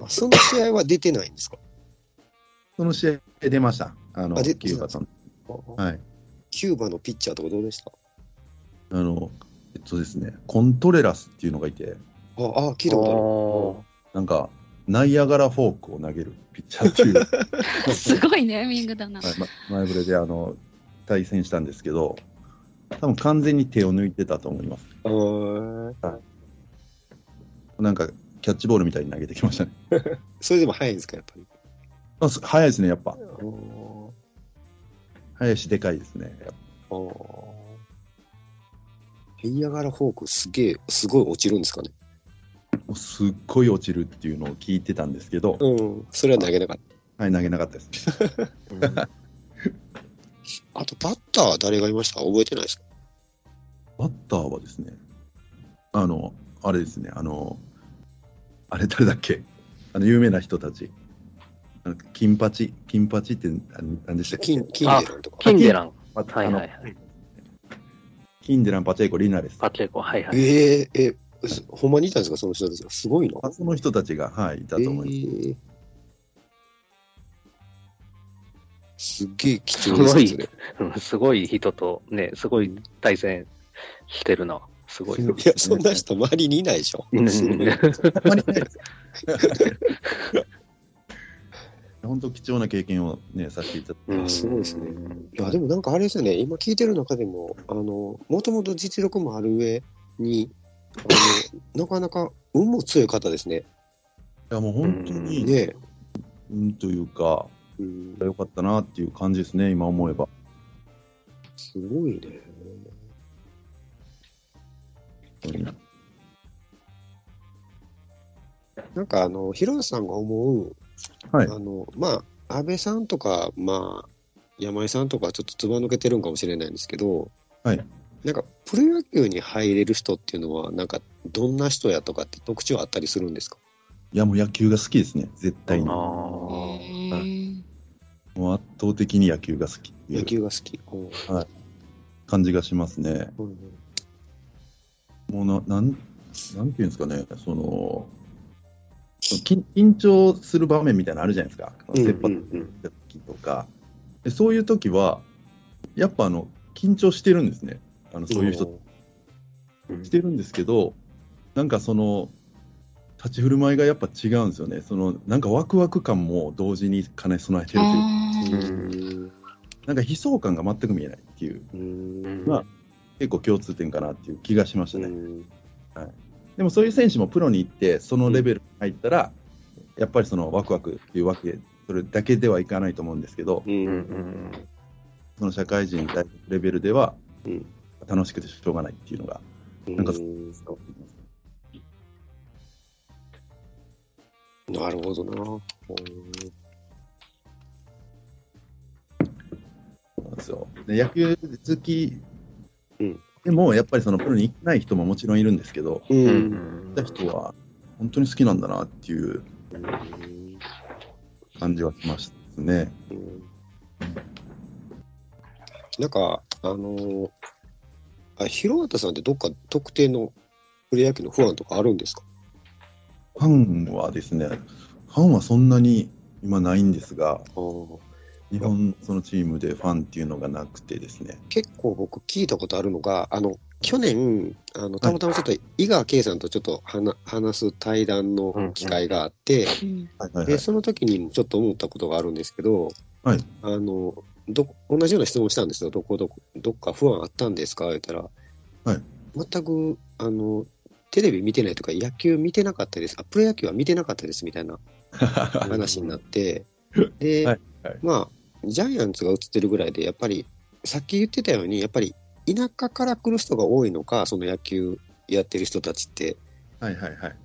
あその試合は出てないんですか？その試合出ました。あの、あ出キューバさん。はい。キューバのピッチャーとかどうでした？あの、えっとですね、コントレラスっていうのがいて、ああ、聞いたこなんか、ナイアガラフォークを投げるピッチャーっていう、は すごいネーミングだな。いま、前触れであの対戦したんですけど、多分完全に手を抜いてたと思います。とある。なんか、キャッチボールみたいに投げてきましたね。それでも早いんですか、やっぱり？あす早いですね、やっぱ。あー早いし、でかいですね。あー。ヘイヤガラフォークすげえ、すごい落ちるんですかね？ぱもうすっごい落ちるっていうのを聞いてたんですけど、うん。それは投げなかっはい、投げなかったです。た。あと、バッターは誰がいました？覚えてないですか？バッターはですね、あの、あれですね、あの、あれ誰だっけ？あの、有名な人たち。あの金八、金八って何でしたっけ？金、金デランとか。キンデラン、あはいはいはいあのキンデラン、パチェイコ、リナレス。パチェコ、はいはい。えええ、すほんまにいたんですか？その人たちが。すごいな。あその人たちが、はい、いたと思います。えーすっげえ貴重ですね。うん すごい人とね、すごい対戦してるな。すごい。いや、そんな人周りにいないでしょ。うん本当貴重な経験をね、させていただいて、うんすごいですねいや、でもなんかあれですよね、今聞いてる中でも、あの、もともと実力もある上に、あの、なかなか運も強い方ですね。いやもう本当に、ねうんというか、うん、良かったなっていう感じですね、今思えば。すごいね。なんかあの、広瀬さんが思う、はい。あの、まあ、安倍さんとか、まあ、山井さんとかちょっとつば抜けてるんかもしれないんですけど、はい。なんか、プロ野球に入れる人っていうのは、なんか、どんな人やとかって特徴あったりするんですか？いや、もう野球が好きですね、絶対に。あもーうんう圧倒的に野球が好きってい野う球が好き。うん感じがしますね。うんもうな、なん、なんていうんですかね、その、緊緊張する場面みたいなのあるじゃないですか。うん切羽詰まった時とか、で。そういう時は、やっぱあの、緊張してるんですね。あの、そういう人うんしてるんですけど、なんかその、立ち振る舞いがやっぱ違うんですよね。その、なんかワクワク感も同時に兼ね備えてるというか、なんか悲壮感が全く見えないっていう、うんまあ結構共通点かなっていう気がしましたね。うんでもそういう選手もプロに行って、そのレベルに入ったら、やっぱりそのワクワクっていうわけ、それだけではいかないと思うんですけど、ううんんその社会人レベルではうん楽しくてしょうがないっていうのが、なんかうんなるほどな。うんそうなんですよ。で野球好きうん。でも、やっぱりそのプロに行ってない人ももちろんいるんですけど、ううん。ん行った人は本当に好きなんだなっていう感じはしましたね。うん。なんか、あのーあ、広畑さんってどっか特定のプロ野球の不安とかあるんですか？ファンはですね、ファンはそんなに今ないんですが、日本そのチームでファンっていうのがなくてですね。結構僕聞いたことあるのが、あの、去年、あの、たまたまちょっと井川圭さんとちょっと話話す対談の機会があって、で、その時にもちょっと思ったことがあるんですけど、はい。あの、ど、同じような質問したんですよ。どこどこ、どっか不安あったんですか？言ったら、はい。全く、あの、テレビ見てないとか、野球見てなかったです。あ、プロ野球は見てなかったです、みたいな話になって、で、はい。はい。まあ、ジャイアンツが映ってるぐらいで、やっぱり、さっき言ってたように、やっぱり、田舎から来る人が多いのか、その野球やってる人たちって、はいはいはい。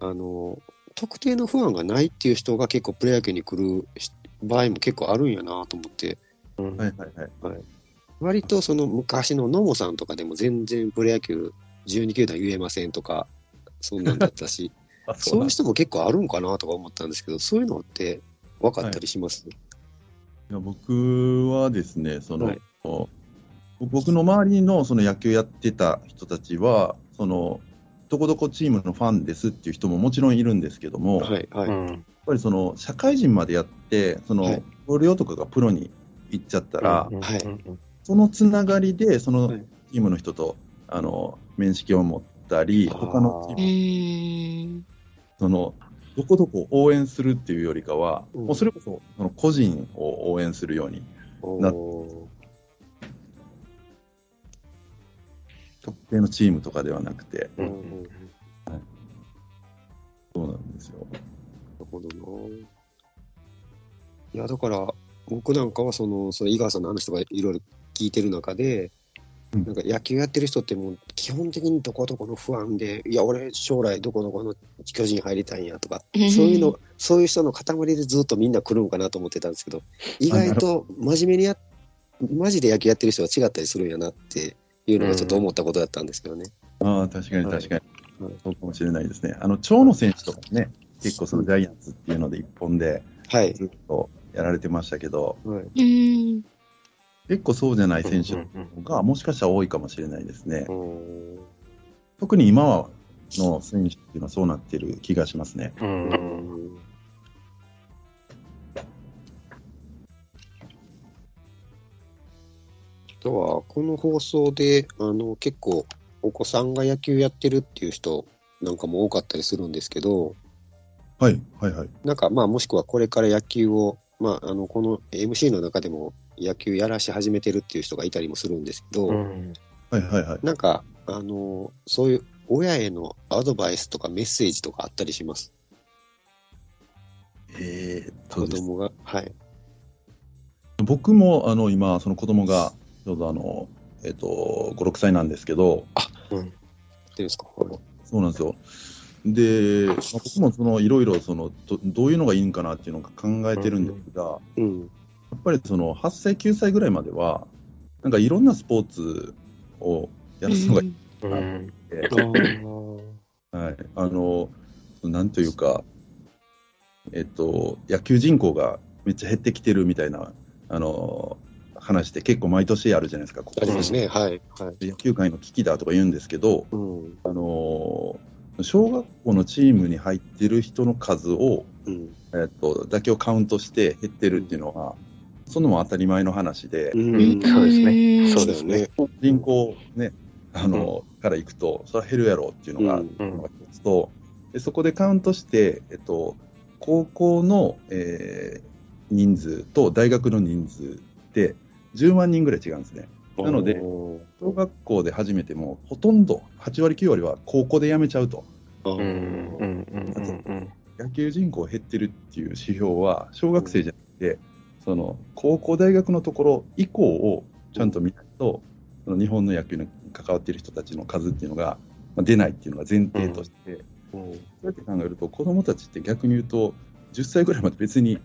あの、特定の不安がないっていう人が結構プロ野球に来るし場合も結構あるんやなと思って、うんはいはい。はい。割とその昔の野茂さんとかでも全然プロ野球12球団言えませんとか、そんなんだったし、あそういうなん人も結構あるんかなとか思ったんですけど、そういうのって分かったりします、いや僕はですね、その、はい僕の周りのその野球やってた人たちは、そのどこどこチームのファンですっていう人ももちろんいるんですけども、やっはい、はい。うん。ぱりその社会人までやって、そのはい同僚とかがプロに行っちゃったら、うんはいうんそのつながりで、そのはいチームの人と、あの面識を持ったり、他のチーうム。そのどこどこを応援するっていうよりかは、うん。もうそれこそその個人を応援するように、なおー特定のチームとかではなくて、うんうんうん。なるそうなんですよ。ほどな。いや、だから、僕なんかはその、その井川さんの話とかいろいろ聞いてる中で、うんなんか野球やってる人ってもう基本的にどこどこの不安で、いや、俺将来どこどこの巨人入りたいんやとか、そういうの、そういう人の塊でずっとみんな来るんかなと思ってたんですけど、意外と真面目にや、マジで野球やってる人は違ったりするんやなっていうのがちょっと思ったことだったんですけどね。ああ、確かに確かに、はいそうかもしれないですね。あの、長野選手とかね、結構そのジャイアンツっていうので一本ではい。ずっとやられてましたけど、はい、うーん。結構そうじゃない選手がもしかしたら多いかもしれないですね。うん特に今の選手っていうのはそうなってる気がしますね。あとは、この放送で、あの、結構、お子さんが野球やってるっていう人なんかも多かったりするんですけど、はい、はい、はい。なんか、まあ、もしくはこれから野球を、まあ、あの、この MC の中でも野球やらし始めてるっていう人がいたりもするんですけど、うんはい、はい、はい。なんか、あの、そういう親へのアドバイスとかメッセージとかあったりします？えー子供が。はい。僕もあの今、その子供がちょうどあの、えっと5、6歳なんですけど、どうですか？はいそうなんですよ。で、まあ僕もそのいろいろそのどどういうのがいいんかなっていうのを考えてるんですが、うん。やっぱりその8歳、9歳ぐらいまでは、なんかいろんなスポーツをやらすのがいいうんなって、はい、あの、なんというか、えっと、野球人口がめっちゃ減ってきてるみたいな、あの、話って結構毎年あるじゃないですか、ここありますね。はい。はい。野球界の危機だとか言うんですけど、うん。あの、小学校のチームに入ってる人の数を、うん。えっと、だけをカウントして減ってるっていうのは、そんなもん当たり前の話で、うん。そうですね。ねそうですね。人口ね、あの、からいくと、それは減るやろうっていうのが、うん。うん。一つとで、そこでカウントして、えっと、高校の、えー人数と大学の人数って10万人ぐらい違うんですね。なので小学校で始めても、ほとんど8割、9割は高校で辞めちゃうと。あーうんうんうんうん野球人口減ってるっていう指標は、小学生じゃなくて、その高校、大学のところ以降をちゃんと見ないと、その日本の野球に関わっている人たちの数っていうのがまあ出ないっていうのが前提として、うんそうやって考えると、子供たちって逆に言うと、10歳ぐらいまで別に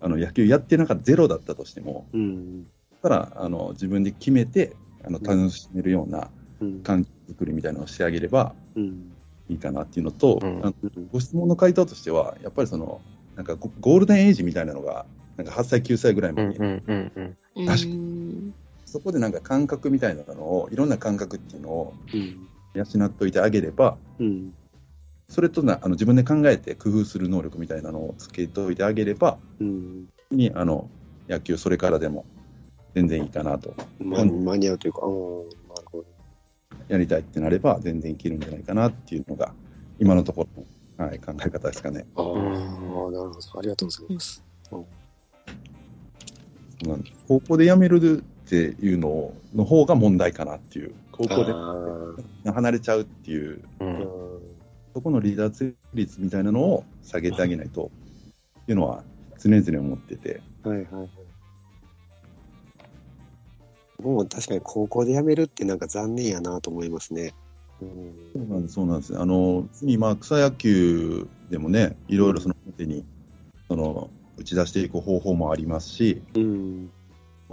あの野球やってなかったゼロだったとしても、うん。ただあの自分で決めてあの楽しめるようなうん。環境作りみたいなのをしてあげればうん。いいかなっていうのと、うんあのご質問の回答としては、やっぱりそのなんかゴゴールデンエイジみたいなのが、なんか8歳、9歳ぐらいまでに、うんうんうんうんうん確かそこでなんか感覚みたいなのを、いろんな感覚っていうのをうん。養っといてあげれば、うん。それとなあの自分で考えて工夫する能力みたいなのをつけておいてあげれば、うん。にあの野球、それからでも全然いいかなと、ま間に合うというか、なるほど。やりたいってなれば、全然いけるんじゃないかなっていうのが、今のところの、はい、考え方ですかね。ああ、うんなるほど。ありがとうございます。そうなん。です高校で辞めるっていうのの方が問題かなっていう、高校あで離れちゃうっていう、うーん。そこの離脱率みたいなのを下げてあげないと、っていうのは常々思ってて、はいはいはい。もう確かに高校で辞めるってなんか残念やなと思いますね。うん。そうなんです、そうなんです。あの、今、草野球でもね、いろいろその表に、その、打ち出していく方法もありますし、うん。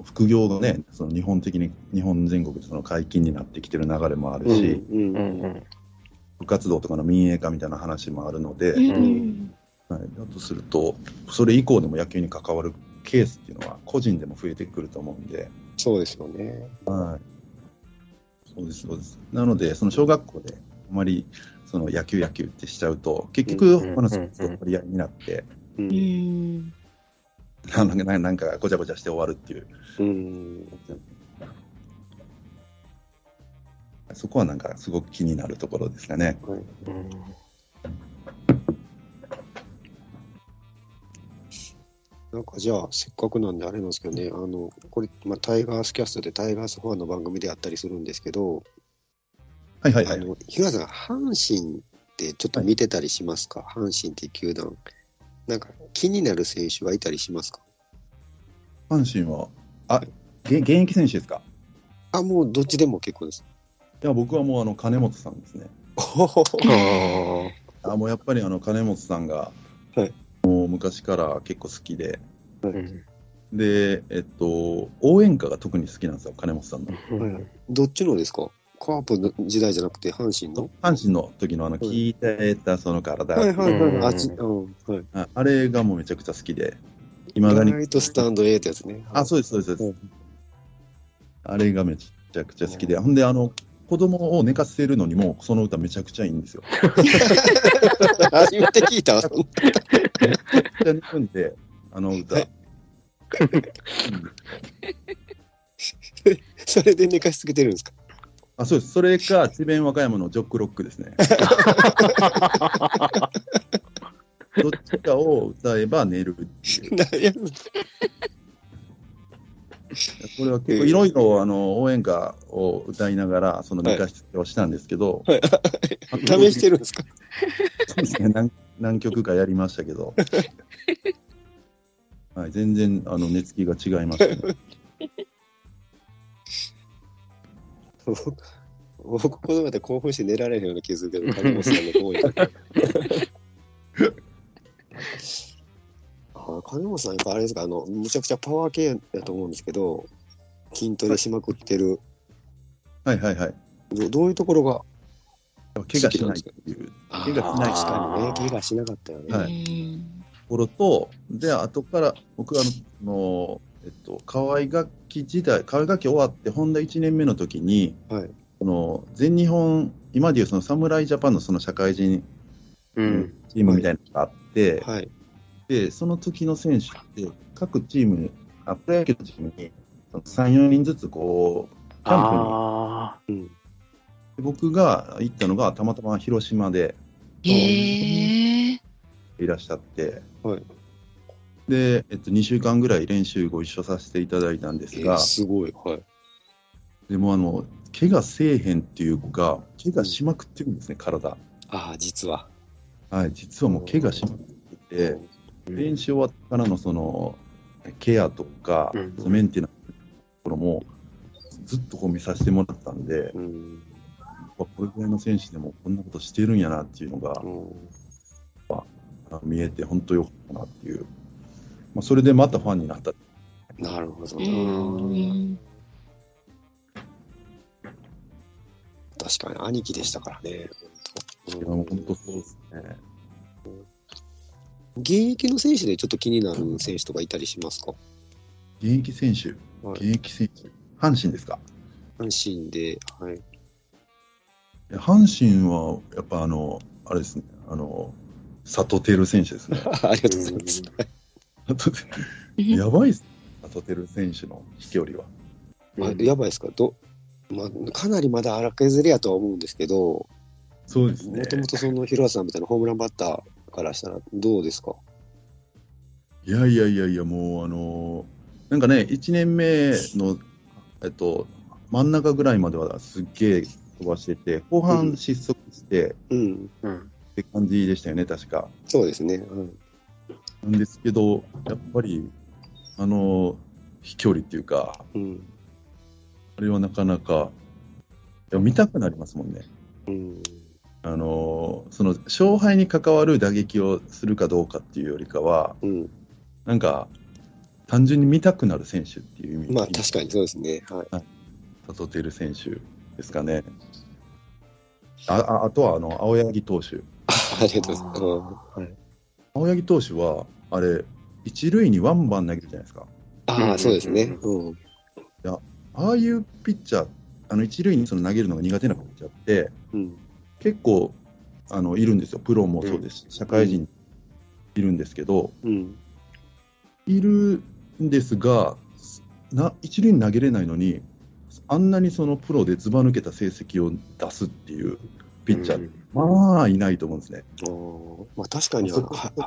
副業がね、その日本的に、日本全国でその解禁になってきてる流れもあるうん。し、うんうんうん部活動とかの民営化みたいな話もあるので、うんはい、だとすると、それ以降でも野球に関わるケースっていうのは、個人でも増えてくると思うんで、そうですよね。はい。そうです、そうです。なので、その小学校であまりその野球野球ってしちゃうと、結局、うん他のスポーツと取り合いになって、う。うんん。なんかなんなんかごちゃごちゃして終わるっていう、うん。そこはなんかすごく気になるところですかね。はいうんなんかじゃあ、せっかくなんであれなんですけどね、あの、これ、まあ、タイガースキャストでタイガースファンの番組であったりするんですけど、はいはいはい。あの、平さん、阪神ってちょっと見てたりしますか、阪神っていう球団。なんか気になる選手はいたりしますか？阪神は、あ、げ現役選手ですか？あ、もうどっちでも結構です。いや、僕はもうあの金本さんですね。ああもうやっぱりあの金本さんが、はい。もう昔から結構好きで、ーうんで、えっと、応援歌が特に好きなんですよ、金本さんの。はいはい。どっちのですか？カープの時代じゃなくて阪神の？阪神の時のあの、はい聞いてたその体、はいはいはい。うんあっち、うん。はい。ああれがもうめちゃくちゃ好きで、いまだに、ライトスタンド A ってやつね。あ、そうです、そうです、そううです。あれがめちゃくちゃ好きで、ほんで、あの、子供を寝かせるのにも、その歌めちゃくちゃいいんですよ。初めて聞いたわ。めちゃくちゃ寝るんで、あの歌。それで寝かしつけてるんですか？あ、そうです。それか、智弁和歌山のジョックロックですね。どっちかを歌えば寝るっていう。これは結構いろいろあの応援歌を歌いながら、その寝かしつけをしたんですけど、はい試してるんですか？そうですね何何曲かやりましたけど、はい、全然あの寝つきが違いましたね。僕、このまで興奮して寝られへんような気がするけど、金本さんの方に。あ金本さん、やっぱあれですか、あの、むちゃくちゃパワー系だと思うんですけど、筋トレしまくってる、はい。はいはい。どどういうところが、怪我しないっていう。とあ怪我しない確かにね。怪我しなかったよね。はころと、で、後から僕あの、のえっと、河合楽器時代、河合楽器終わって、本田1年目の時に、はい。この全日本、今でいうその侍ジャパンのその社会人うん。チームみたいなのがあって、はい。で、その時の選手って、各チーム、あプロ野球のチームにその3、4人ずつこう、キャンプにあうん。で僕が行ったのが、たまたま広島で。いらっしゃって、はいで、えっと、2週間ぐらい練習ご一緒させていただいたんですえーが、すごい。はい。でもあの、怪我せえへんっていうか、怪我しまくってるんですね、体。ああ、実は。はい、実はもう怪我しまくってて、ー練習終わってからのそのケアとか、うんメンテナンスのところもずっとこう見させてもらったんで、うん。これぐらいの選手でもこんなことしてるんやなっていうのがうんあ見えて、本当よかったなっていう、まあ、それでまたファンになった。なるほどうな。ん。確かに兄貴でしたからね。本当そうですね。現役の選手でちょっと気になる選手とかいたりしますか？現役選手、はい現役選手、阪神ですか？阪神で、はい。いや阪神はやっぱあの、あれですね、あの、佐藤輝選手ですね。ありがとうございます。佐藤輝やばいっす、佐藤輝選手の飛距離は。まあ、やばいですかど、まあ、かなりまだ荒削りやとは思うんですけど、そうですねも。ともとその広瀬さんみたいなホームランバッターからしたらどうですか？いやいやいやいや、もうあのなんかね、1年目の、えっと、真ん中ぐらいまではすっげえ飛ばしてて、後半失速してうん。うん。って感じでしたよね、確か。そうですね。うんなんですけど、やっぱり、あの飛距離っていうか、うん。あれはなかなか、いや見たくなりますもんね。うん。あのその勝敗に関わる打撃をするかどうかっていうよりかは、うん。なんか、単純に見たくなる選手っていう意味まあ確かにそうですね。はい。佐藤輝選手ですかね。あああとはあの青柳投手。ありがとうございます。青柳投手は、あれ、一塁にワンバン投げるじゃないですか。ああ、そうですね。うん。ああいうピッチャー、あの一塁にその投げるのが苦手なピッチャーって、うん。結構あのいるんですよ、プロもそうですし、社会人いるんですけど、うん。いるんですが、な一塁に投げれないのに、あんなにそのプロでずば抜けた成績を出すっていうピッチャー、まあいないと思うんですね。まあ確かに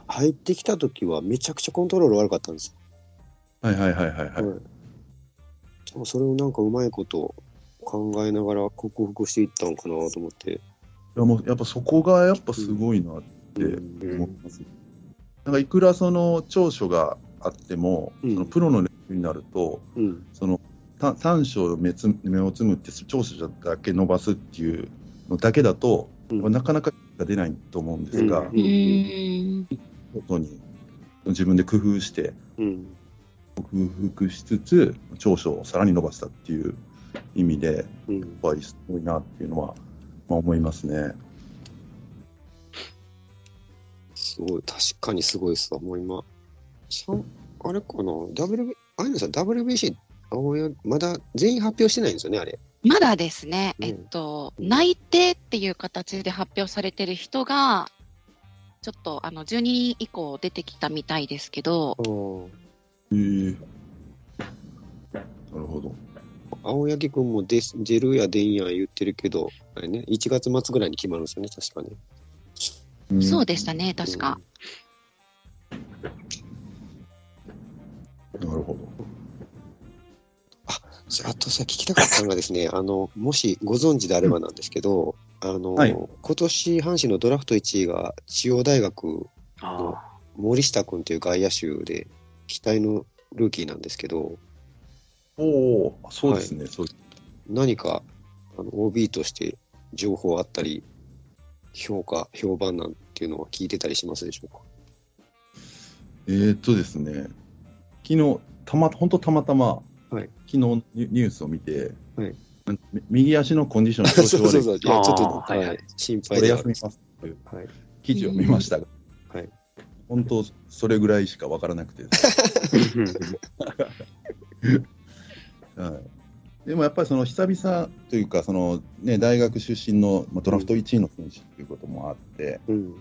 入ってきた時はめちゃくちゃコントロール悪かったんですはいはいはいはいはい。でもそれをなんかうまいこと考えながら克服していったのかなと思って。いやもうやっぱそこがやっぱすごいなってうん思います。なんかいくらその長所があっても、うんそのプロのレベルになると、うん。そのた短所目つ目をつむって長所だけ伸ばすっていうのだけだと、うんなかなか出ないと思うんですが、うんに自分で工夫してうん。克服しつつ長所をさらに伸ばしたっていう意味でうん。やっぱりすごいなっていうのは、まあ、思いますね。すごい、確かにすごいですわ。もう今、あれかな、WB、あいのさん、WBC、青柳まだ全員発表してないんですよね、あれ。まだですね、うんえっと、うん内定っていう形で発表されてる人が、ちょっとあの12人以降出てきたみたいですけど、へえなるほど。青柳君も出出るや出んや言ってるけど、あれね、1月末ぐらいに決まるんですよね、確かね。うんそうでしたね、確か。なるほど。そとさ、聞きたかったのがですね、あの、もしご存知であればなんですけど、あの、はい。今年阪神のドラフト1位が中央大学あ森下君という外野手で、期待のルーキーなんですけど、おお、そうですね、そう何かあの OB として情報あったり、評価、評判なんていうのは聞いてたりしますでしょうか？えーっとですね、昨日たま本当たまたま、はい。昨日ニュニュースを見て、はい。右足のコンディション調子悪い、そうそうそう。いや、ちょっと、はい。はい心これ配では休みますっていう。はい。記事を見ましたが、はい。本当それぐらいしかわからなくて、はい、でもやっぱりその久々というかその、ね、大学出身のまあドラフト1位の選手ということもあって、うん。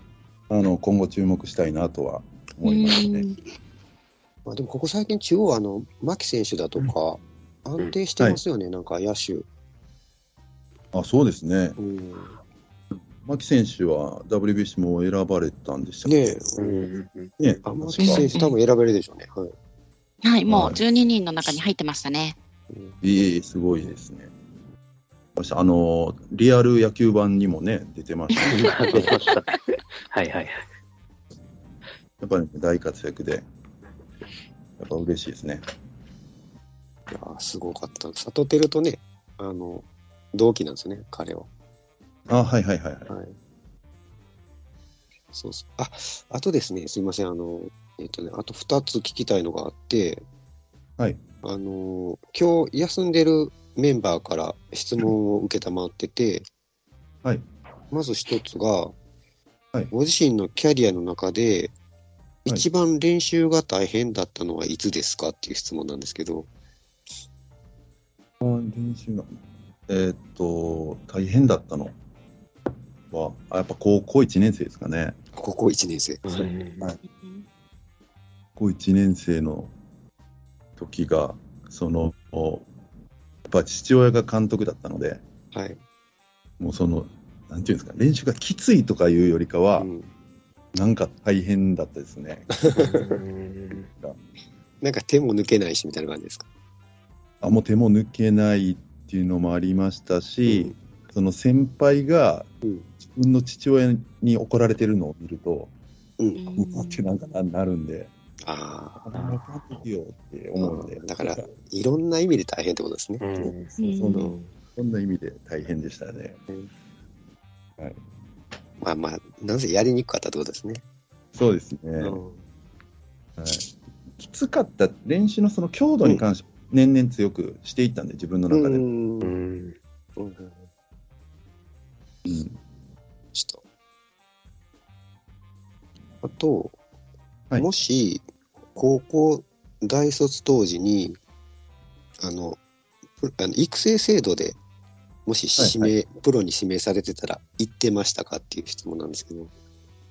あの今後注目したいなとは思いますね。うんまあでもここ最近中央あの、牧選手だとか、安定してますよね、なんか野手。あそうですね、うん。牧選手は WBC も選ばれたんでしたっねううん。んねあ、牧選手多分選べるでしょうね。はい。はい、もうはい12人の中に入ってましたね。うんいえすごいですね。あのリアル野球版にもね出てましたね 出ました。はいはい。やっぱり、大活躍で、やっぱ嬉しいですね。いやーすごかった。サトテルとね、あの、同期なんですよね、彼は。あ、はいはいはいはい。はい。そうそう。あ、あとですね、すいません、あの、えっ、とね、あと2つ聞きたいのがあって、はい。あの、今日休んでるメンバーから質問を受けたまってて、はい。まず一つが、はいご自身のキャリアの中で、はい一番練習が大変だったのはいつですかっていう質問なんですけど、練習が、えーっと、大変だったのは、あやっぱ高校1年生ですかね。高校1年生。はい高校1年生の時が、その、やっぱ父親が監督だったので、はい。もうその、なんていうんですか、練習がきついとかいうよりかは、うんなんか大変だったですね。なんか手も抜けないしみたいな感じですか？あもう手も抜けないっていうのもありましたし、その先輩がうん自分の父親に怒られてるのを見ると、うん。うんってなんかななるんで、ああ。よって思うんで、だから、いろんな意味で大変ってことですね。うんそうそのそんな意味で大変でしたね。まあまあ、なぜやりにくかったってことですね。そうですね。うんはい、きつかった練習のその強度に関して年々強くしていったんで、自分の中で。うんううんんうんちょっと。あと、はいもし、高校大卒当時に、あの、プあの育成制度でもし指名、プロに指名されてたら行ってましたかっていう質問なんですけど。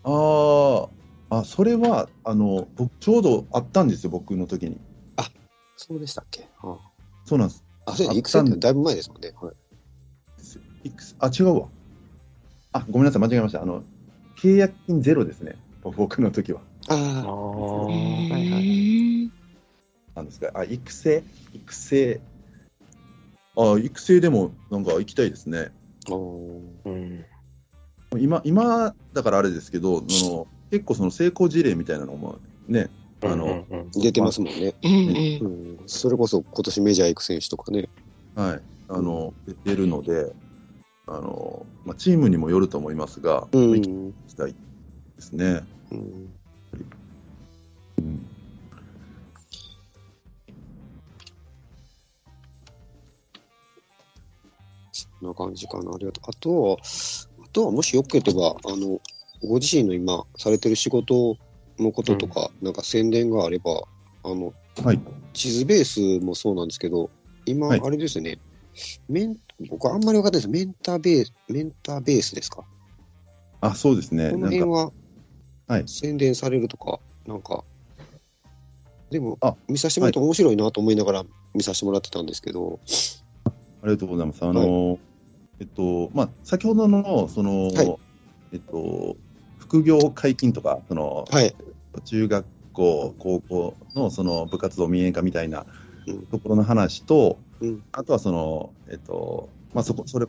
ああ、あ、それは、あの、僕、ちょうどあったんですよ、僕の時に。そうでしたっけ？あそうなんです。あ、それあ育成ってだいぶ前ですもんね。はい。あ、違うわ。あ、ごめんなさい、間違えました。あの、契約金ゼロですね、僕の時は。あああ、はいはいなんですか。あ、育成育成。あ、育成でも、なんか行きたいですね。うん。今、今、だからあれですけど、その結構その成功事例みたいなのもね、あの、うんうん出てますもんね。うんう。うんん。それこそ今年メジャー行く選手とかね。はい、あの、出てるので、あの、まあ、チームにもよると思いますが、う行ん。きたいですね。うんそんな感じかな。ありがとう。あとは、あとはもしよければ、あの、ご自身の今されてる仕事のこととか、なんか宣伝があれば、あの、はい。地図ベースもそうなんですけど、今、はいあれですね、メン、僕あんまり分かってないです。メンターベース、メンターベースですか？あ、そうですね。この辺は、はい宣伝されるとか、なんか、でもあ、見させてもらって面白いなと思いながら見させてもらってたんですけど、ありがとうございます。あの、えっと、まあ、先ほどの、その、はい。えっと、副業解禁とか、その、はい。中学校、高校のその部活動民営化みたいなうん。ところの話と、うん。あとはその、えっと、まあ、そこ、それ、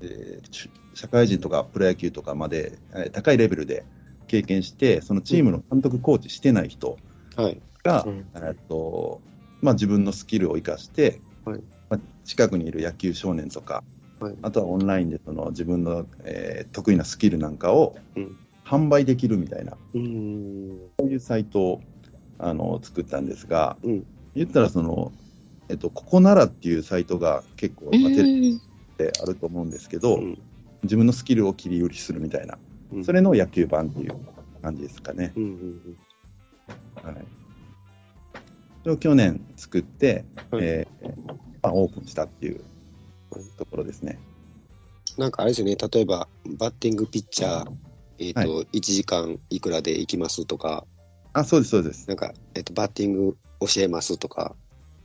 えーし社会人とかプロ野球とかまで、えー高いレベルで経験して、そのチームの監督、コーチしてない人はい。が、と、まあ、自分のスキルを生かして、はい。まあ、近くにいる野球少年とか、はいあとはオンラインでその自分の、えー得意なスキルなんかをうん。販売できるみたいな、うーん。そういうサイトをあの作ったんですが、うん。言ったらその、えっと、ここならっていうサイトが結構、まあ、テレビうんであると思うんですけど、うん。自分のスキルを切り売りするみたいな、うん。それの野球版っていう感じですかね。うんうん。はい、それを去年作って、はい。えーまあ、オープンしたっていうところですね。なんかあれですよね、例えばバッティングピッチャー、えっ、と、は1時間いくらで行きますとか、あ、そうです、そうです。なんか、えっ、と、バッティング教えますとか、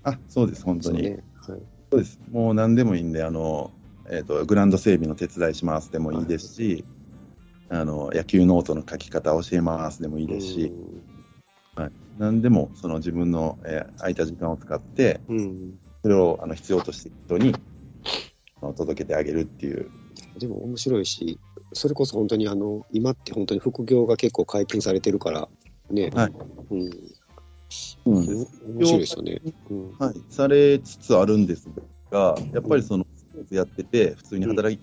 あ、そうです、本当に。そうね。はい。です。もう何でもいいんで、あの、えっ、と、グラウンド整備の手伝いしますでもいいですし、あの、野球ノートの書き方教えますでもいいですし、何でも、その自分の、えー空いた時間を使って、うん。うん。それをあの必要としている人に届けてあげるっていう。でも面白いし、それこそ本当にあの、今って本当に副業が結構解禁されてるから、ね。はい。うん。うん面白いですよね。うん。はい、されつつあるんですが、やっぱりそのスポーツやってて、普通に働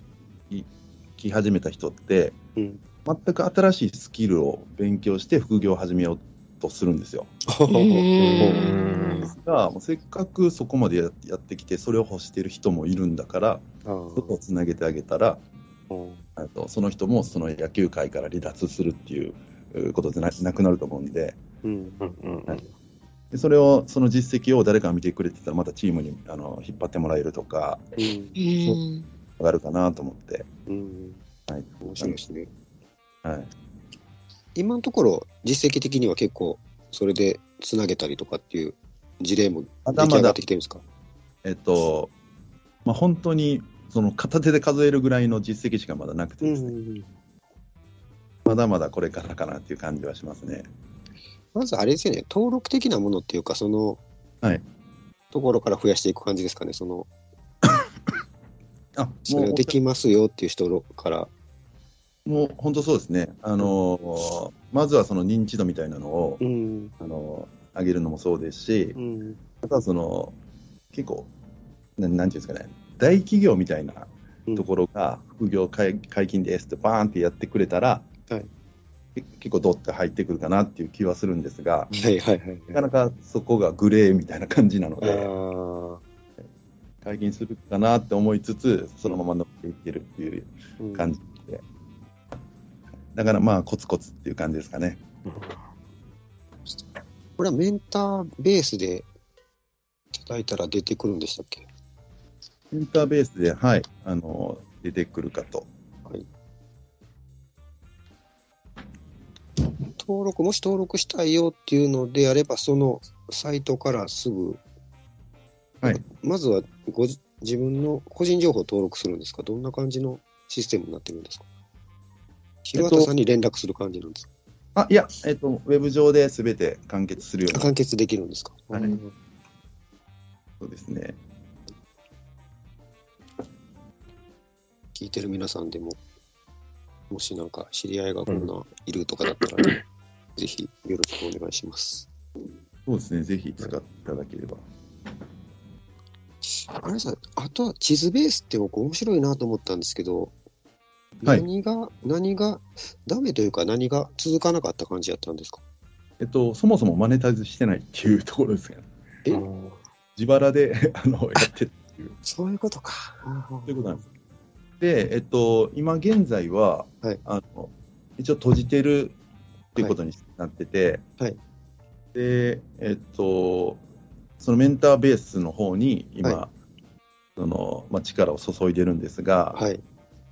き始めた人って、うん。全く新しいスキルを勉強して副業を始めようとするんですよ。が、せっかくそこまでややってきて、それを欲している人もいるんだから、あそこをつなげてあげたら、とその人もその野球界から離脱するっていううことじゃななくなると思うんで、それを、その実績を誰かが見てくれてたら、またチームにあの引っ張ってもらえるとか、うん。うん上がるかなと思って、うん。はい。面白いですね。はい、今のところ、実績的には結構、それでつなげたりとかっていう事例もまだまだ出来上がって、きてるんですか？えっと、まあ、本当にその片手で数えるぐらいの実績しかまだなくてですね、まだまだこれからかなっていう感じはしますね。まずあれですよね、登録的なものっていうか、その、はい。ところから増やしていく感じですかね、その、あそれもうできますよっていう人から。もう本当そうですね、あのーまずはその認知度みたいなのを、うん。あのー上げるのもそうですしう、ん。あとはその結構な、なんていうんですかね、大企業みたいなところが、副業解解禁ですってバーンってやってくれたら、はい。け結構ドッと入ってくるかなっていう気はするんですが、はいはいはい。なかなかそこがグレーみたいな感じなのあで、ー。解禁するかなって思いつつ、そのまま乗っていってるっていううん。感じで、だからまあ、コツコツっていう感じですかね。これはメンターベースで叩いたら出てくるんでしたっけ？センターベースで、はい、あの、出てくるかと。登録、もし登録したいよっていうのであれば、そのサイトからすぐ、はい。まずはご自自分の個人情報を登録するんですか？どんな感じのシステムになってるんですか？広畑さんに連絡する感じなんですか、あ、いや、えっと、ウェブ上で全て完結するような。完結できるんですか、はいうんそうですね。聞いてる皆さんでも、もしなんか知り合いがこんないるとかだったら、ぜひよろしくお願いします。そうですね。ぜひ使っていただければ。あれさ、あとは地図ベースって僕面白いなと思ったんですけど、はい。何が、何が、ダメというか何が続かなかった感じやったんですか？えっと、そもそもマネタイズしてないっていうところですね。え？自腹で あのやってるっていう、そういうことか。そういうことなんです。で、えっと、今現在は、はい。あの一応閉じてるっていうことになってて、はい。で、えっと、そのメンターベースの方に今、はそのまあ、力を注いでるんですが、はい。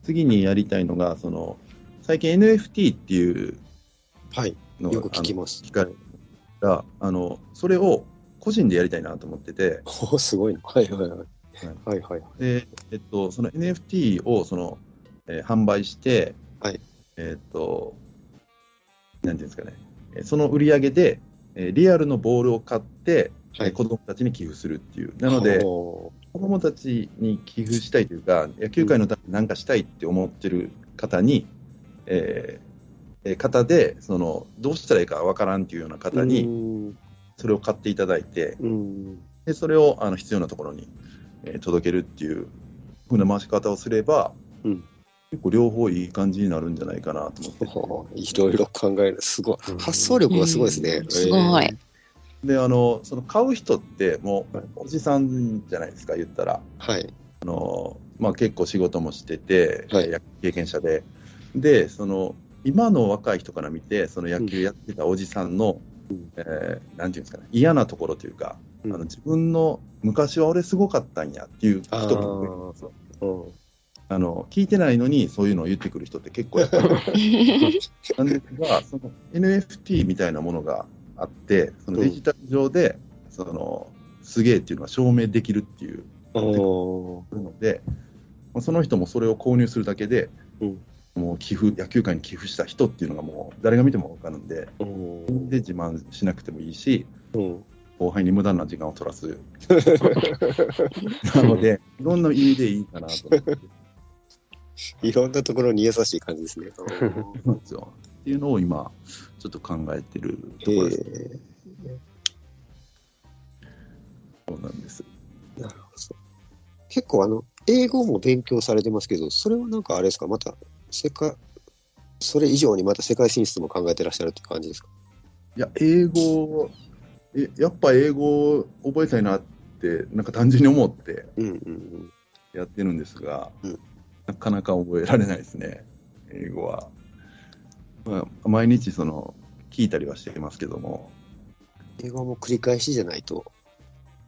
次にやりたいのが、その最近 NFT っていうはい。よく聞きます。聞かれがあのそれを個人でやりたいなと思ってて、おすごいな。はいはいはい。はいはい。で、えっと、その NFT をその、えー販売して、はいえっと、なんていうんですかね、えーその売り上げで、えーリアルのボールを買って、はいえー子供たちに寄付するっていう。なので、ほ子供たちに寄付したいというか、野球界のために何かしたいって思ってる方に、えーえー方で、その、どうしたらいいかわからんっていうようなう方に、に、それを買っていただいて、うん。でそれをあの必要なところに、えー届けるっていうふうな回し方をすれば、うん結構両方いい感じになるんじゃないかなと思って。いろいろ考える。すごいうん。発想力がすごいですねう。んすごいえーで、あの、その買う人ってもうはいおじさんじゃないですか、言ったら。はい。あの、まあ結構仕事もしてて、はい野球経験者で。で、その、今の若い人から見て、その野球やってたおじさんの、うんえーなんていうんですかね、嫌なところというか、うんあの自分の昔は俺すごかったんやっていう人もいるんですよ。うんあの聞いてないのにそういうのを言ってくる人って結構やっぱり なんですが、その NFT みたいなものがあって、そのデジタル上で、そのすげえっていうのが証明できるっていうおので、まあその人もそれを購入するだけで、うんもう寄付、野球界に寄付した人っていうのがもう誰が見ても分かるんで、ーで自慢しなくてもいいし、うん後輩に無駄な時間を取らす。なので、いろんな意味でいいかなと。いろんなところに優しい感じですね。そうなんですよ。っていうのを今、ちょっと考えてるところです。えそうなんです。ーなるほど結構あの、英語も勉強されてますけど、それはなんかあれですか、また世界、それ以上にまた世界進出も考えてらっしゃるって感じですか？いや、英語、えやっぱ英語覚えたいなって、なんか単純に思ってうんうんやってるんですが、うんなかなか覚えられないですね、英語は。まあ、毎日その聞いたりはしてますけども、うん。英語はもう繰り返しじゃないと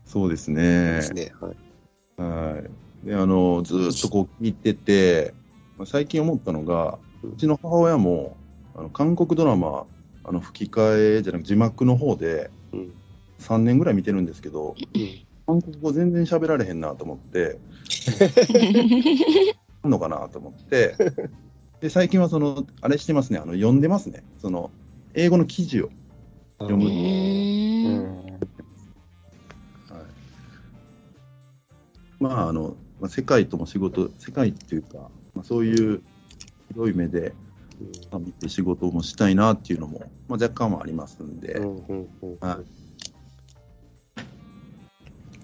そうですでね。すね。はい。はい。で、あの、ずーっとこう聞いてて、まあ最近思ったのが、うちの母親も、あの韓国ドラマ、あの吹き替えじゃなく字幕の方でうん。3年ぐらい見てるんですけど、うん韓国語全然喋られへんなと思って、あんのかなと思って、で、最近はその、あれしてますね、あの、読んでますね。その、英語の記事を。読むまあ、あの、まあ、世界とも仕事、世界っていうか、まあ、そういう広い目で、まあ見て仕事もしたいなっていうのも、まあ、若干はありますんで、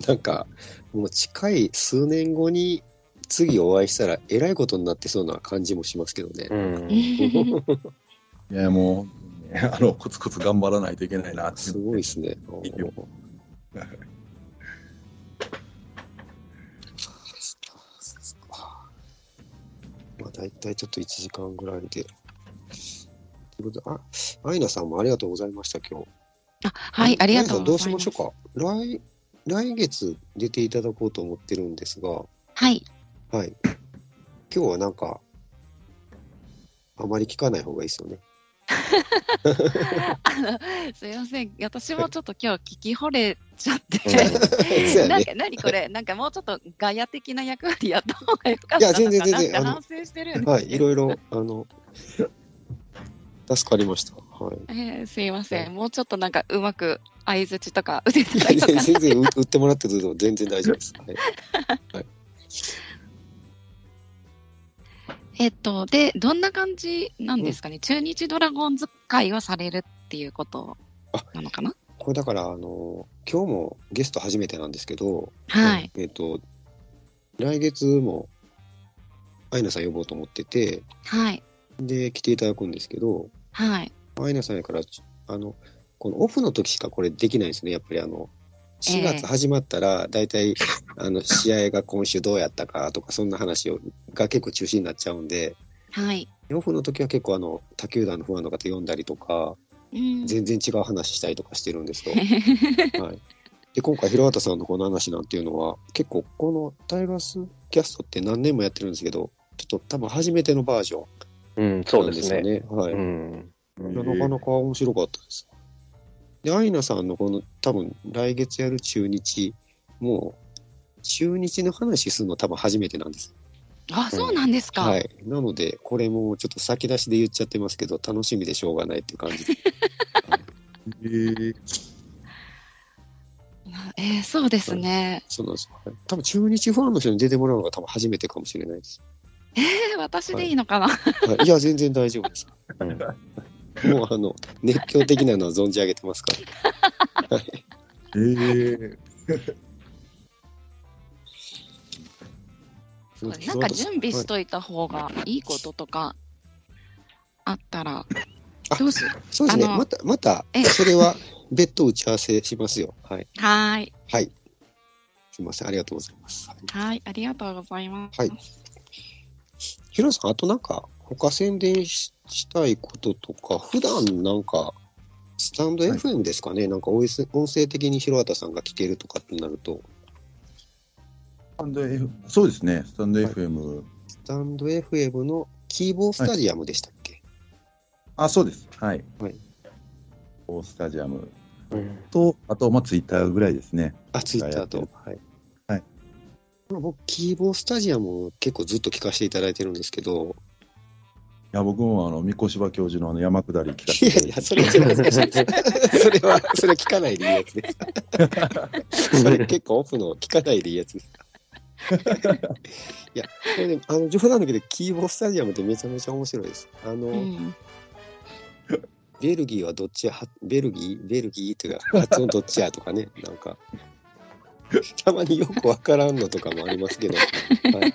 なんか、もう近い数年後に次お会いしたらえらいことになってそうな感じもしますけどね。うん いや、もう、ね、あの、コツコツ頑張らないといけないなすごいですね。いいよ まあ、大体ちょっと1時間ぐらいで。ということで、あ、アイナさんもありがとうございました、今日。あはい、ありがとうどうしございま。しょうか来、来月出ていただこうと思ってるんですが、はい。はい。今日はなんか、あまり聞かない方がいいですよね。あの、すいません。私もちょっと今日聞き惚れちゃって。なんか、何これ？なんかもうちょっとガヤ的な役割やった方がよかったいや全然全然反省してるんではい。いろいろ、あの、助かりました。はい。えーすいません。もうちょっとなんかうまく相づちとか打てていやたりとか。全然売売ってもらってると全然大丈夫です。はい。えっと、で、どんな感じなんですかね、中日ドラゴンズ会はされるっていうことなのかな？これだから、あの、今日もゲスト初めてなんですけど、はい。えっ、と、来月も、アイナさん呼ぼうと思ってて、はい。で、来ていただくんですけど、はい。アイナさんやから、ちあの、このオフの時しかこれできないんですね、やっぱりあの、4月始まったら、大体、あの、試合が今週どうやったかとか、そんな話を、が結構中心になっちゃうんで、はい。オフの時は結構あの、他球団のファンの方呼んだりとか、うん。全然違う話したりとかしてるんですよ。はい。で、今回、広畑さんのこの話なんていうのは、結構、このタイガースキャストって何年もやってるんですけど、ちょっと多分初めてのバージョうん、ンそなですようんですね。ね。はい。うん。なかなか面白かったです。で、アイナさんのこの多分来月やる中日もう中日の話するの多分初めてなんです。あ、そうなんですか。はい。なので、これもちょっと先出しで言っちゃってますけど、楽しみでしょうがないっていう感じで。えーなえーそうですね。そうなんですよ。はい多分中日ファンの人に出てもらうのが多分初めてかもしれないです。えー私でいいのかな、はい、いや、全然大丈夫です。う んもうあの、熱狂的なのは存じ上げてますから。はい。えーなんか準備しといた方がいいこととかあったら、あどうしよそうですね。また、またえ、それは別途打ち合わせしますよ。はい。う。はーい。はい。すみません。ありがとうございます。はいはい。ありがとうございます。はい。ヒロさん、あとなんか、他宣伝ししたいこととか、普段なんか、スタンドはい FM ですかね、なんか音声音声的に広畑さんが聞けるとかってなると、スタンド F そうですね、スタンド FM、スタンド FM のキーボースタジアムでしたっけ、あ、そうです。はい。はいオースタジアムうんと、あと、まあ、ツイッターぐらいですね。あ、ツイッターと。はい。はい。僕、キーボースタジアム結構ずっと聞かせていただいてるんですけど、いや、僕も、あの、三越芝教授のあの山下り聞かせていやいや、それ一番難しいです。それは、それ聞かないでいいやつです。それ結構オフの聞かないでいいやつです。いや、これね、あの、冗談だけど、キーボースタジアムってめちゃめちゃ面白いです。あの、うん。ベルギーはどっちや、はベルギー？ベルギーっていうか、発音どっちやとかね、なんか、たまによくわからんのとかもありますけど、はい、い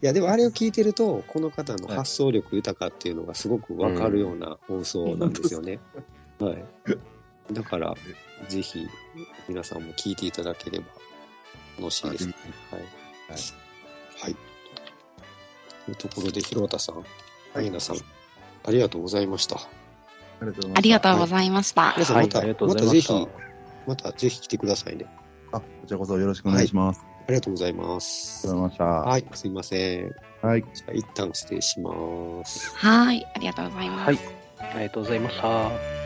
や、でもあれを聞いてると、この方の発想力豊かっていうのがすごくわかるような放送なんですよね。はい。だから、ぜひ、皆さんも聞いていただければ楽しいですね。はい。はいはい。というところで、広田さん、アイナさん、ありがとうございました。ありがとうございました。皆さん、また、はいありがとうまたぜひございました、またぜひ来てくださいね。あ、こちらこそよろしくお願いします。ありがとうございます。ありがとうございました。はい、すいません。はい。じゃあ、一旦失礼します。はい。ありがとうございます。はいありがとうございました。